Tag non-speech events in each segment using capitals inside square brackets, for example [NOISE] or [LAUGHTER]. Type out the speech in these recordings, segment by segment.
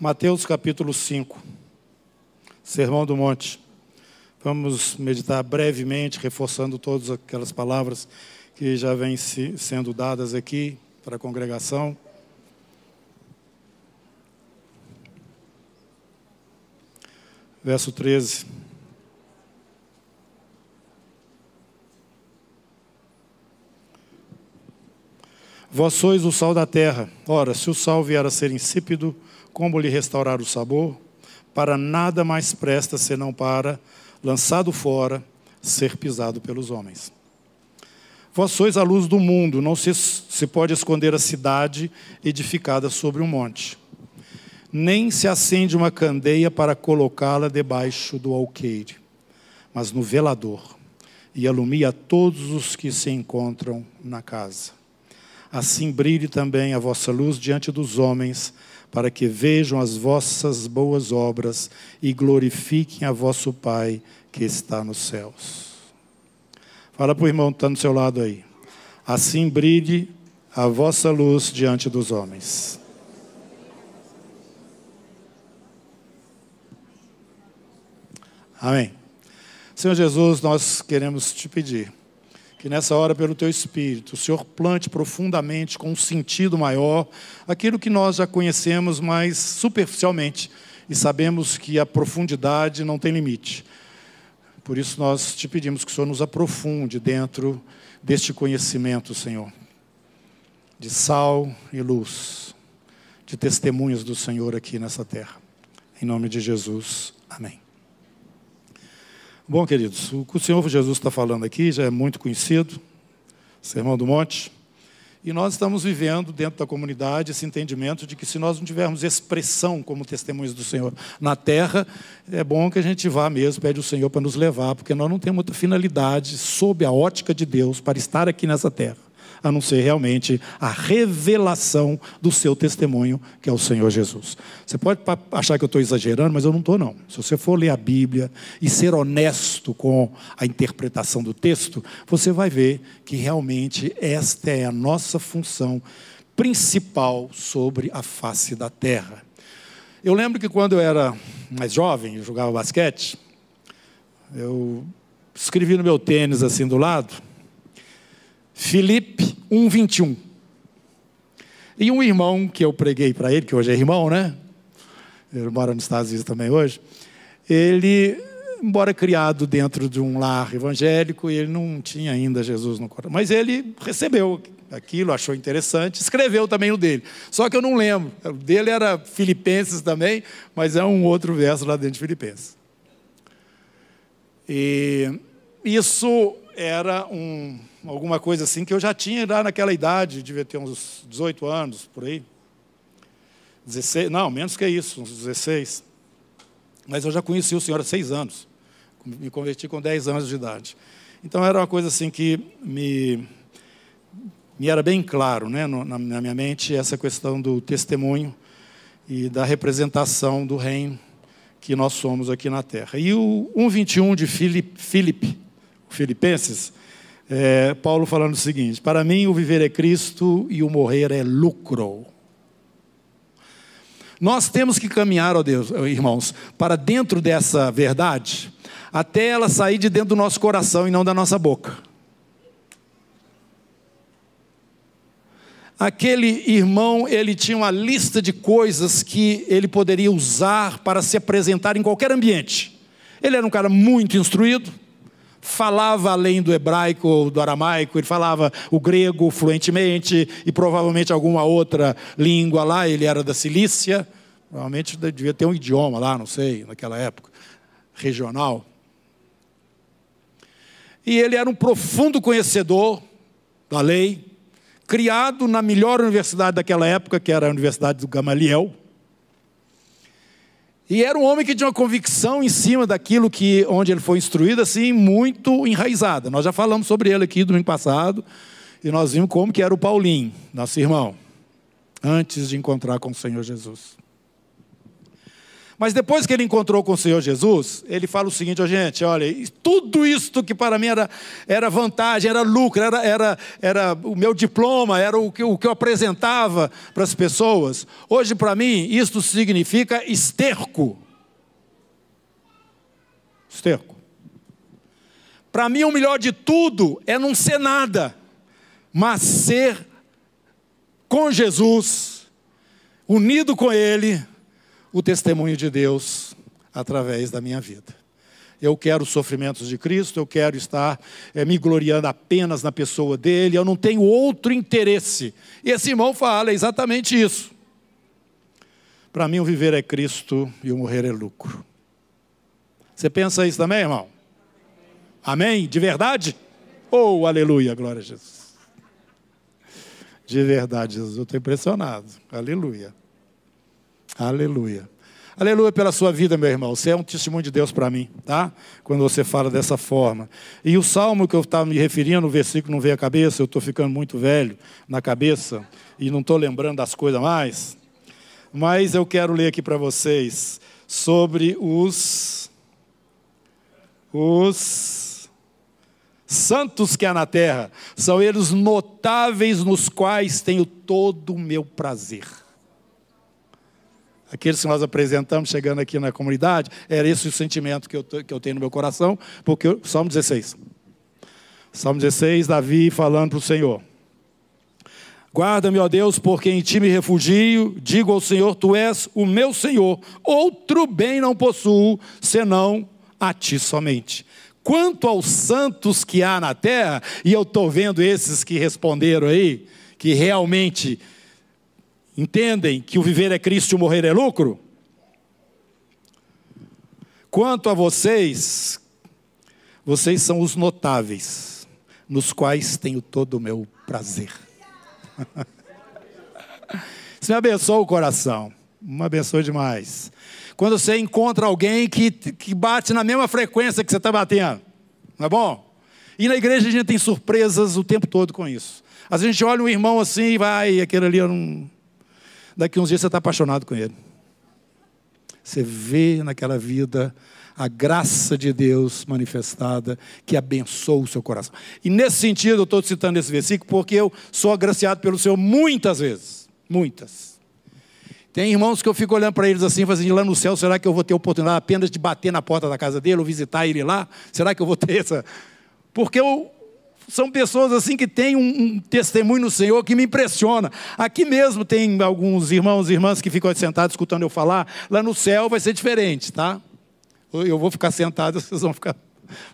Mateus capítulo 5, Sermão do Monte. Vamos meditar brevemente, reforçando todas aquelas palavras que já vêm sendo dadas aqui para a congregação. Verso 13. Vós sois o sal da terra. Ora, se o sal vier a ser insípido, como lhe restaurar o sabor? Para nada mais presta senão para, lançado fora, ser pisado pelos homens. Vós sois a luz do mundo, não se, se pode esconder a cidade edificada sobre um monte. Nem se acende uma candeia para colocá-la debaixo do alqueire, mas no velador, e alumia todos os que se encontram na casa. Assim brilhe também a vossa luz diante dos homens, para que vejam as vossas boas obras e glorifiquem a vosso Pai que está nos céus. Fala para o irmão que está no seu lado aí. Assim brilhe a vossa luz diante dos homens. Amém. Senhor Jesus, nós queremos te pedir que nessa hora, pelo teu Espírito, o Senhor plante profundamente, com um sentido maior, aquilo que nós já conhecemos mais superficialmente e sabemos que a profundidade não tem limite. Por isso nós te pedimos que o Senhor nos aprofunde dentro deste conhecimento, Senhor, de sal e luz, de testemunhas do Senhor aqui nessa terra. Em nome de Jesus, amém. Bom, queridos, o que o Senhor Jesus está falando aqui já é muito conhecido, Sermão do Monte, e nós estamos vivendo dentro da comunidade esse entendimento de que se nós não tivermos expressão como testemunhos do Senhor na terra, é bom que a gente vá mesmo, pede o Senhor para nos levar, porque nós não temos outra finalidade sob a ótica de Deus para estar aqui nessa terra a não ser realmente a revelação do seu testemunho, que é o Senhor Jesus. Você pode achar que eu estou exagerando, mas eu não estou, não. Se você for ler a Bíblia e ser honesto com a interpretação do texto, você vai ver que realmente esta é a nossa função principal sobre a face da terra. Eu lembro que quando eu era mais jovem, eu jogava basquete, eu escrevi no meu tênis assim do lado, Filipe 1:21. E um irmão que eu preguei para ele, que hoje é irmão, né? Ele mora nos Estados Unidos também hoje. Ele, embora criado dentro de um lar evangélico, ele não tinha ainda Jesus no coração. Mas ele recebeu aquilo, achou interessante, escreveu também o dele. Só que eu não lembro. O dele era Filipenses também, mas é um outro verso lá dentro de Filipenses. E isso era um, alguma coisa assim, que eu já tinha lá naquela idade, devia ter uns 18 anos, por aí. 16, não, menos que isso, uns 16. Mas eu já conheci o Senhor há seis anos. Me converti com 10 anos de idade. Então era uma coisa assim que me, me era bem claro né, na, minha mente essa questão do testemunho e da representação do reino que nós somos aqui na terra. E o 1,21 de Filipe, Filipenses, é, Paulo falando o seguinte: Para mim, o viver é Cristo e o morrer é lucro. Nós temos que caminhar, ó Deus, irmãos, para dentro dessa verdade, até ela sair de dentro do nosso coração e não da nossa boca. Aquele irmão, ele tinha uma lista de coisas que ele poderia usar para se apresentar em qualquer ambiente. Ele era um cara muito instruído, falava além do hebraico ou do aramaico, ele falava o grego fluentemente e provavelmente alguma outra língua lá, ele era da Cilícia, provavelmente devia ter um idioma lá, não sei, naquela época, regional. E ele era um profundo conhecedor da lei, criado na melhor universidade daquela época, que era a Universidade do Gamaliel. E era um homem que tinha uma convicção em cima daquilo que onde ele foi instruído, assim, muito enraizada. Nós já falamos sobre ele aqui domingo passado, e nós vimos como que era o Paulinho, nosso irmão, antes de encontrar com o Senhor Jesus. Mas depois que ele encontrou com o Senhor Jesus, ele fala o seguinte: oh, gente, olha, tudo isso que para mim era, era vantagem, era lucro, era, era, era o meu diploma, era o que, o que eu apresentava para as pessoas, hoje para mim isto significa esterco. Esterco. Para mim, o melhor de tudo é não ser nada, mas ser com Jesus, unido com Ele, o testemunho de Deus através da minha vida. Eu quero os sofrimentos de Cristo, eu quero estar é, me gloriando apenas na pessoa dele, eu não tenho outro interesse. E esse irmão fala exatamente isso. Para mim, o viver é Cristo e o morrer é lucro. Você pensa isso também, irmão? Amém? De verdade? Oh, aleluia, glória a Jesus. De verdade, Jesus, eu estou impressionado. Aleluia. Aleluia. Aleluia pela sua vida, meu irmão. Você é um testemunho de Deus para mim, tá? Quando você fala dessa forma. E o salmo que eu estava me referindo, o versículo não veio à cabeça, eu estou ficando muito velho na cabeça e não estou lembrando das coisas mais. Mas eu quero ler aqui para vocês sobre os os santos que há na terra. São eles notáveis nos quais tenho todo o meu prazer aqueles que nós apresentamos chegando aqui na comunidade, era esse o sentimento que eu, que eu tenho no meu coração, porque Salmo 16. Salmo 16, Davi falando para o Senhor. Guarda-me, ó Deus, porque em ti me refugio, digo ao Senhor, tu és o meu Senhor, outro bem não possuo, senão a ti somente. Quanto aos santos que há na terra, e eu estou vendo esses que responderam aí, que realmente entendem que o viver é Cristo e o morrer é lucro? Quanto a vocês, vocês são os notáveis, nos quais tenho todo o meu prazer. [LAUGHS] Isso me abençoa o coração, me abençoa demais. Quando você encontra alguém que, que bate na mesma frequência que você está batendo, não é bom? E na igreja a gente tem surpresas o tempo todo com isso. Às vezes a gente olha um irmão assim e vai, aquele ali eu não daqui uns dias você está apaixonado com ele. Você vê naquela vida a graça de Deus manifestada que abençoa o seu coração. E nesse sentido, eu estou citando esse versículo porque eu sou agraciado pelo Senhor muitas vezes. Muitas. Tem irmãos que eu fico olhando para eles assim, fazendo lá no céu, será que eu vou ter oportunidade apenas de bater na porta da casa dele ou visitar ele lá? Será que eu vou ter essa? Porque eu, são pessoas assim que têm um, um, testemunho no Senhor que me impressiona. Aqui mesmo tem alguns irmãos e irmãs que ficam sentados escutando eu falar. Lá no céu vai ser diferente, tá? Eu vou ficar sentado, [LAUGHS] vocês vão ficar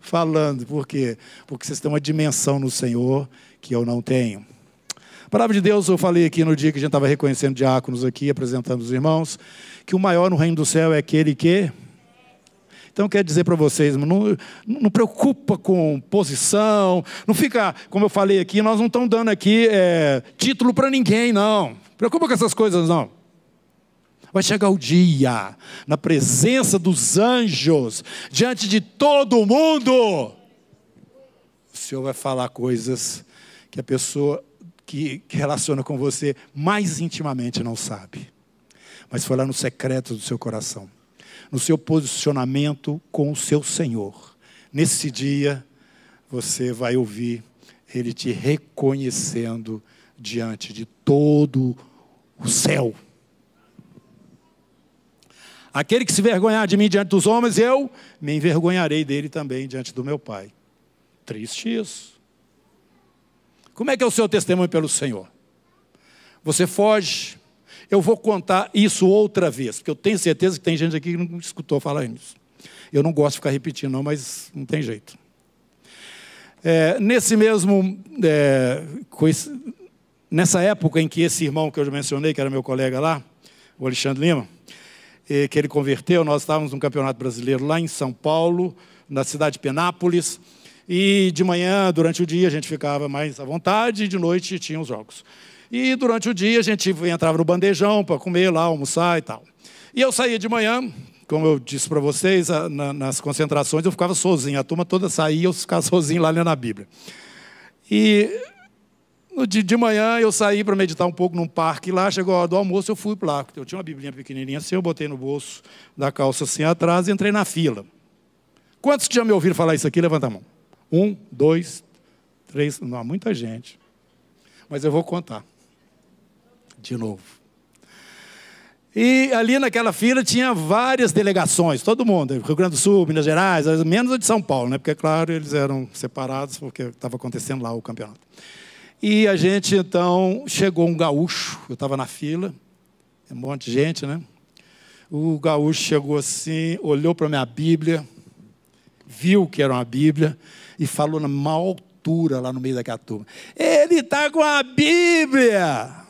falando. Por quê? Porque vocês têm uma dimensão no Senhor que eu não tenho. A palavra de Deus, eu falei aqui no dia que a gente estava reconhecendo diáconos aqui, apresentando os irmãos, que o maior no reino do céu é aquele que então, quero dizer para vocês, não, não preocupa com posição, não fica, como eu falei aqui, nós não estamos dando aqui é, título para ninguém, não. Preocupa com essas coisas, não. Vai chegar o dia, na presença dos anjos, diante de todo mundo, o Senhor vai falar coisas que a pessoa que, relaciona com você mais intimamente não sabe. Mas foi lá no secreto do seu coração no seu posicionamento com o seu Senhor. Nesse dia, você vai ouvir Ele te reconhecendo diante de todo o céu. Aquele que se vergonhar de mim diante dos homens, eu me envergonharei dele também diante do meu Pai. Triste isso. Como é que é o seu testemunho pelo Senhor? Você foge, eu vou contar isso outra vez, porque eu tenho certeza que tem gente aqui que não escutou falar nisso. Eu não gosto de ficar repetindo, não, mas não tem jeito. É, nesse mesmo. É, nessa época em que esse irmão que eu já mencionei, que era meu colega lá, o Alexandre Lima, que ele converteu, nós estávamos no Campeonato Brasileiro lá em São Paulo, na cidade de Penápolis. E de manhã, durante o dia, a gente ficava mais à vontade, e de noite tinha os jogos. E durante o dia a gente entrava no bandejão para comer lá, almoçar e tal. E eu saía de manhã, como eu disse para vocês, nas concentrações eu ficava sozinho. A turma toda saía, eu ficava [LAUGHS] sozinho lá lendo a Bíblia. E no dia de manhã eu saí para meditar um pouco num parque lá, chegou a hora do almoço, eu fui para lá. Eu tinha uma biblinha pequenininha assim, eu botei no bolso da calça assim atrás e entrei na fila. Quantos que já me ouviram falar isso aqui? Levanta a mão. Um, dois, três, não há muita gente. Mas eu vou contar. De novo. E ali naquela fila tinha várias delegações, todo mundo, Rio Grande do Sul, Minas Gerais, menos a de São Paulo, né? porque, claro, eles eram separados porque estava acontecendo lá o campeonato. E a gente, então, chegou um gaúcho, eu estava na fila, um monte de gente, né? O gaúcho chegou assim, olhou para a minha Bíblia, viu que era uma Bíblia e falou na maior altura lá no meio daquela turma: Ele está com a Bíblia!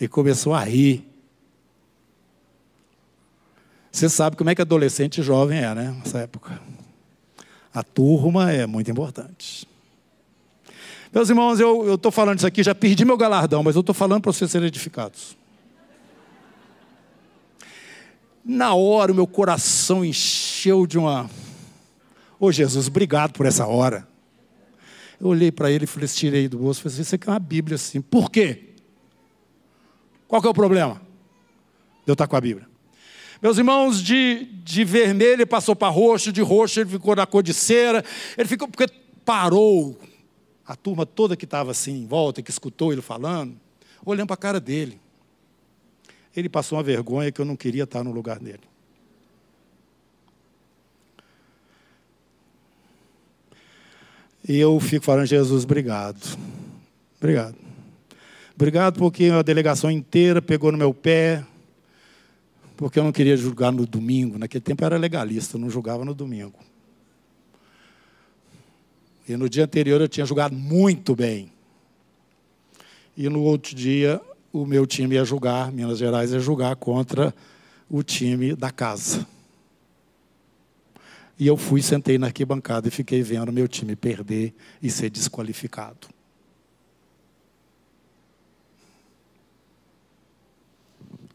E começou a rir. Você sabe como é que adolescente e jovem é, né? Nessa época. A turma é muito importante. Meus irmãos, eu estou falando isso aqui, já perdi meu galardão, mas eu estou falando para vocês serem edificados. Na hora, o meu coração encheu de uma. Ô oh, Jesus, obrigado por essa hora. Eu olhei para ele e falei, tirei do bolso, falei, você quer uma Bíblia assim. Por quê? Qual que é o problema? Eu estar com a Bíblia. Meus irmãos, de, de vermelho ele passou para roxo, de roxo ele ficou na cor de cera, ele ficou porque parou a turma toda que estava assim em volta, que escutou ele falando, olhando para a cara dele. Ele passou uma vergonha que eu não queria estar no lugar dele. E eu fico falando, Jesus, obrigado. Obrigado. Obrigado porque a delegação inteira pegou no meu pé, porque eu não queria julgar no domingo. Naquele tempo eu era legalista, eu não julgava no domingo. E no dia anterior eu tinha jogado muito bem. E no outro dia o meu time ia jogar, Minas Gerais ia jogar contra o time da casa. E eu fui, sentei na arquibancada e fiquei vendo meu time perder e ser desqualificado.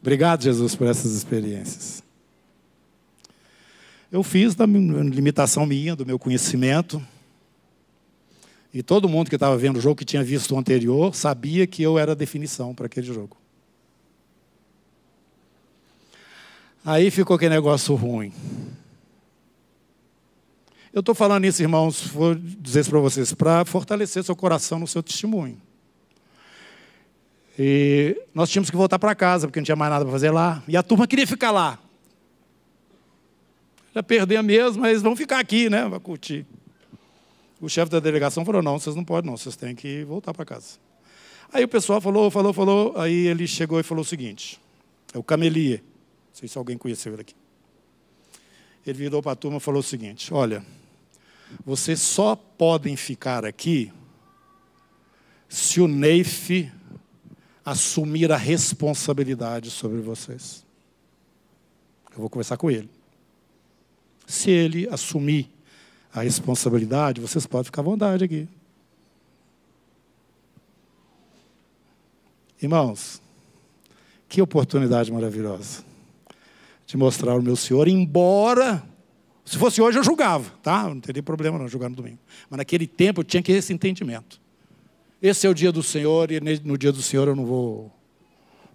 Obrigado, Jesus, por essas experiências. Eu fiz da limitação minha, do meu conhecimento. E todo mundo que estava vendo o jogo, que tinha visto o anterior, sabia que eu era a definição para aquele jogo. Aí ficou aquele negócio ruim. Eu estou falando isso, irmãos, vou dizer isso para vocês, para fortalecer seu coração no seu testemunho. E nós tínhamos que voltar para casa, porque não tinha mais nada para fazer lá. E a turma queria ficar lá. Já perder mesmo, mas vão ficar aqui, né? Vai curtir. O chefe da delegação falou: não, vocês não podem, não, vocês têm que voltar para casa. Aí o pessoal falou, falou, falou. Aí ele chegou e falou o seguinte: é o Camelier. Não sei se alguém conheceu ele aqui. Ele virou para a turma e falou o seguinte: olha, vocês só podem ficar aqui se o Neif assumir a responsabilidade sobre vocês. Eu vou conversar com ele. Se ele assumir a responsabilidade, vocês podem ficar à vontade aqui. Irmãos, que oportunidade maravilhosa de mostrar o meu Senhor, embora, se fosse hoje eu julgava, tá? Não teria problema não julgar no domingo. Mas naquele tempo eu tinha que ter esse entendimento. Esse é o dia do Senhor e no dia do Senhor eu não vou,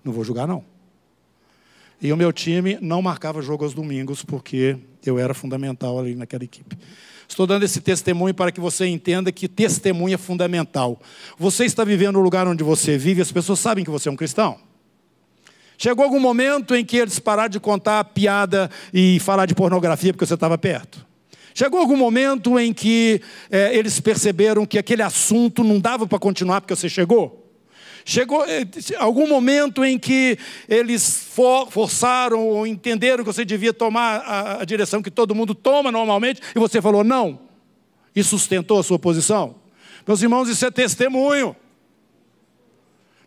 não vou julgar não. E o meu time não marcava jogo aos domingos porque eu era fundamental ali naquela equipe. Estou dando esse testemunho para que você entenda que testemunho é fundamental. Você está vivendo no lugar onde você vive, as pessoas sabem que você é um cristão. Chegou algum momento em que eles pararam de contar piada e falar de pornografia porque você estava perto? Chegou algum momento em que é, eles perceberam que aquele assunto não dava para continuar porque você chegou? Chegou eh, algum momento em que eles for, forçaram ou entenderam que você devia tomar a, a direção que todo mundo toma normalmente e você falou não e sustentou a sua posição? Meus irmãos, isso é testemunho.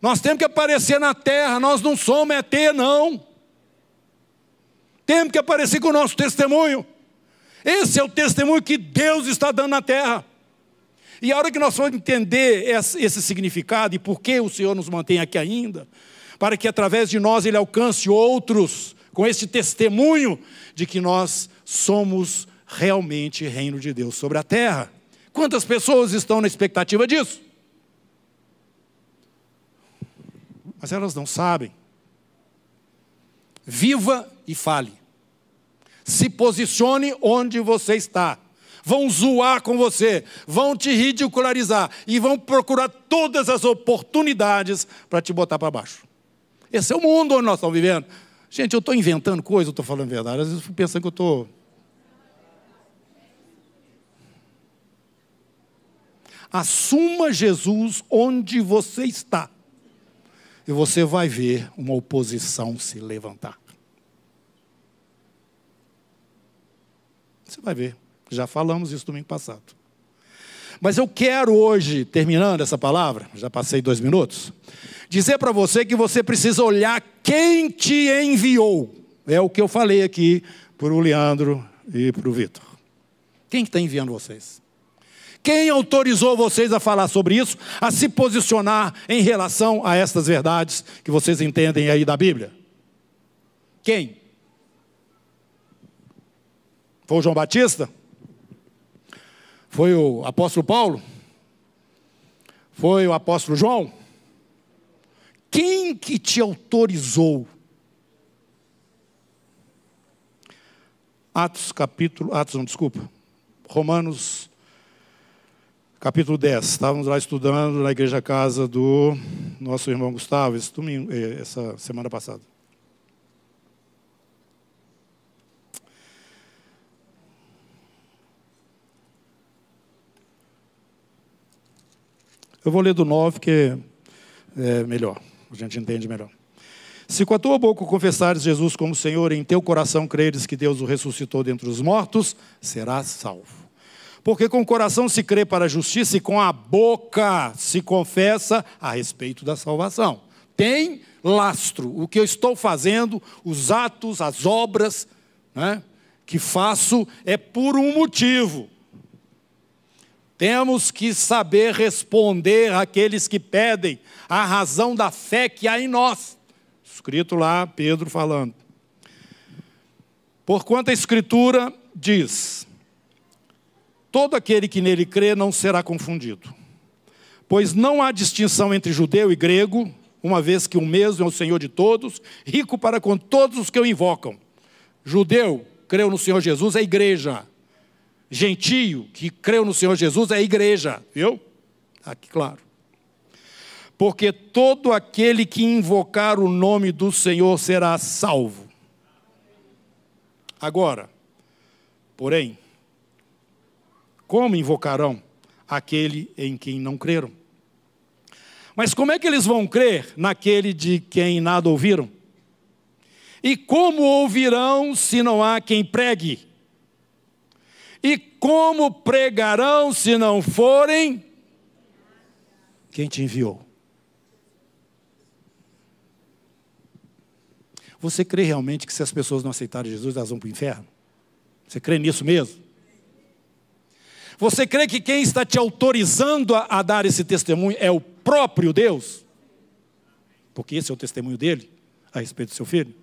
Nós temos que aparecer na terra, nós não somos ET, não. Temos que aparecer com o nosso testemunho. Esse é o testemunho que Deus está dando na terra. E a hora que nós vamos entender esse significado e por que o Senhor nos mantém aqui ainda, para que através de nós Ele alcance outros com esse testemunho de que nós somos realmente reino de Deus sobre a terra. Quantas pessoas estão na expectativa disso? mas elas não sabem. Viva e fale. Se posicione onde você está. Vão zoar com você, vão te ridicularizar e vão procurar todas as oportunidades para te botar para baixo. Esse é o mundo onde nós estamos vivendo. Gente, eu estou inventando coisa, eu estou falando verdade. Às vezes eu fico pensando que eu estou. Assuma Jesus onde você está. E você vai ver uma oposição se levantar. Você vai ver. Já falamos isso domingo passado. Mas eu quero hoje, terminando essa palavra, já passei dois minutos, dizer para você que você precisa olhar quem te enviou. É o que eu falei aqui para o Leandro e para o Vitor. Quem está enviando vocês? Quem autorizou vocês a falar sobre isso, a se posicionar em relação a estas verdades que vocês entendem aí da Bíblia? Quem? Foi o João Batista? Foi o apóstolo Paulo? Foi o apóstolo João? Quem que te autorizou? Atos capítulo, Atos não, desculpa. Romanos capítulo 10. Estávamos lá estudando na igreja casa do nosso irmão Gustavo, esse domingo, eh, essa semana passada. Eu vou ler do 9, porque é melhor, a gente entende melhor. Se com a tua boca confessares Jesus como Senhor e em teu coração creres que Deus o ressuscitou dentre os mortos, serás salvo. Porque com o coração se crê para a justiça e com a boca se confessa a respeito da salvação. Tem lastro. O que eu estou fazendo, os atos, as obras né, que faço, é por um motivo. Temos que saber responder àqueles que pedem a razão da fé que há em nós. Escrito lá, Pedro falando. Porquanto a Escritura diz: Todo aquele que nele crê não será confundido. Pois não há distinção entre judeu e grego, uma vez que o mesmo é o Senhor de todos, rico para com todos os que o invocam. Judeu, creu no Senhor Jesus, é igreja gentio que creu no Senhor Jesus é a igreja, viu? Aqui, claro. Porque todo aquele que invocar o nome do Senhor será salvo. Agora, porém, como invocarão aquele em quem não creram? Mas como é que eles vão crer naquele de quem nada ouviram? E como ouvirão se não há quem pregue? E como pregarão se não forem quem te enviou? Você crê realmente que se as pessoas não aceitarem Jesus, elas vão para o inferno? Você crê nisso mesmo? Você crê que quem está te autorizando a, a, dar esse testemunho é o próprio Deus? Porque esse é o testemunho dele a respeito do seu filho?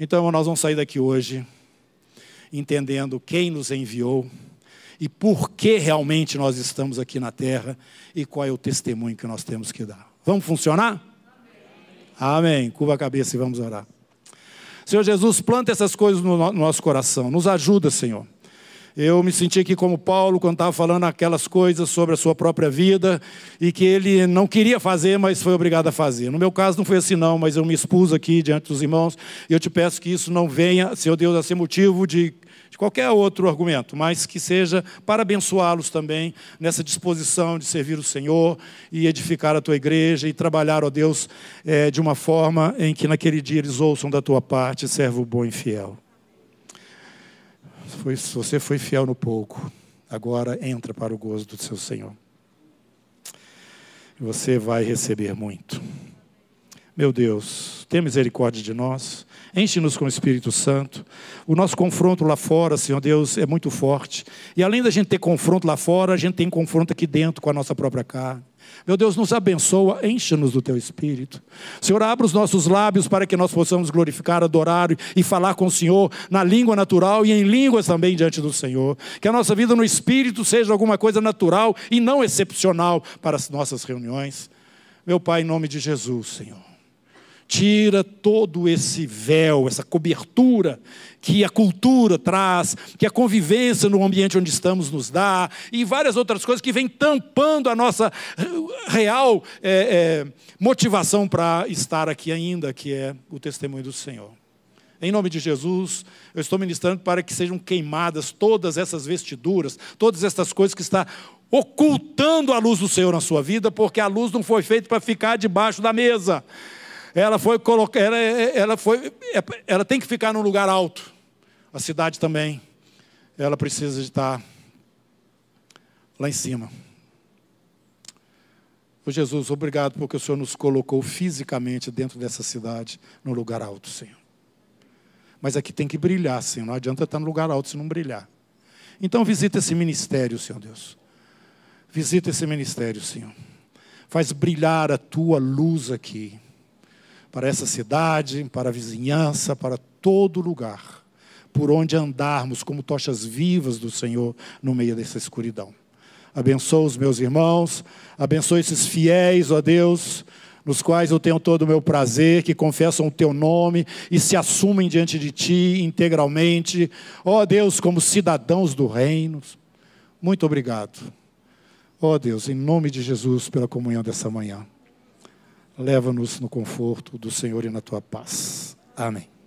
Então nós vamos sair daqui hoje entendendo quem nos enviou e por que realmente nós estamos aqui na terra e qual é o testemunho que nós temos que dar. Vamos funcionar? Amém. Amém. Curva a cabeça e vamos orar. Senhor Jesus, planta essas coisas no nosso coração. Nos ajuda, Senhor. Eu me senti aqui como Paulo, quando estava falando aquelas coisas sobre a sua própria vida e que ele não queria fazer, mas foi obrigado a fazer. No meu caso não foi assim, não, mas eu me expus aqui diante dos irmãos e eu te peço que isso não venha, Senhor Deus, a ser motivo de de qualquer outro argumento, mas que seja para abençoá-los também nessa disposição de servir o Senhor e edificar a tua igreja e trabalhar, ó Deus, é, de uma forma em que naquele dia eles ouçam da tua parte, servo bom e fiel. Foi, você foi fiel no pouco, agora entra para o gozo do seu Senhor. Você vai receber muito. Meu Deus, tenha misericórdia de nós. Enche-nos com o Espírito Santo. O nosso confronto lá fora, Senhor Deus, é muito forte. E além da gente ter confronto lá fora, a gente tem confronto aqui dentro com a nossa própria carne. Meu Deus, nos abençoa, enche-nos do teu espírito. Senhor, abra os nossos lábios para que nós possamos glorificar, adorar e falar com o Senhor na língua natural e em línguas também diante do Senhor. Que a nossa vida no espírito seja alguma coisa natural e não excepcional para as nossas reuniões. Meu Pai, em nome de Jesus, Senhor. Tira todo esse véu, essa cobertura que a cultura traz, que a convivência no ambiente onde estamos nos dá, e várias outras coisas que vêm tampando a nossa real é, é, motivação para estar aqui ainda, que é o testemunho do Senhor. Em nome de Jesus, eu estou ministrando para que sejam queimadas todas essas vestiduras, todas essas coisas que está ocultando a luz do Senhor na sua vida, porque a luz não foi feita para ficar debaixo da mesa ela foi colocada, ela, ela, foi, ela tem que ficar num lugar alto. A cidade também, ela precisa de estar lá em cima. Ô Jesus, obrigado porque o Senhor nos colocou fisicamente dentro dessa cidade, no lugar alto, Senhor. Mas aqui tem que brilhar, Senhor. Não adianta estar no lugar alto se não brilhar. Então visita esse ministério, Senhor Deus. Visita esse ministério, Senhor. Faz brilhar a tua luz aqui para essa cidade, para a vizinhança, para todo lugar, por onde andarmos como tochas vivas do Senhor no meio dessa escuridão. Abençoa os meus irmãos, abençoa esses fiéis, ó Deus, nos quais eu tenho todo o meu prazer, que confessam o teu nome e se assumem diante de ti integralmente, ó Deus, como cidadãos do reino. Muito obrigado. Ó Deus, em nome de Jesus, pela comunhão dessa manhã. Leva-nos no conforto do Senhor e na tua paz. Amém.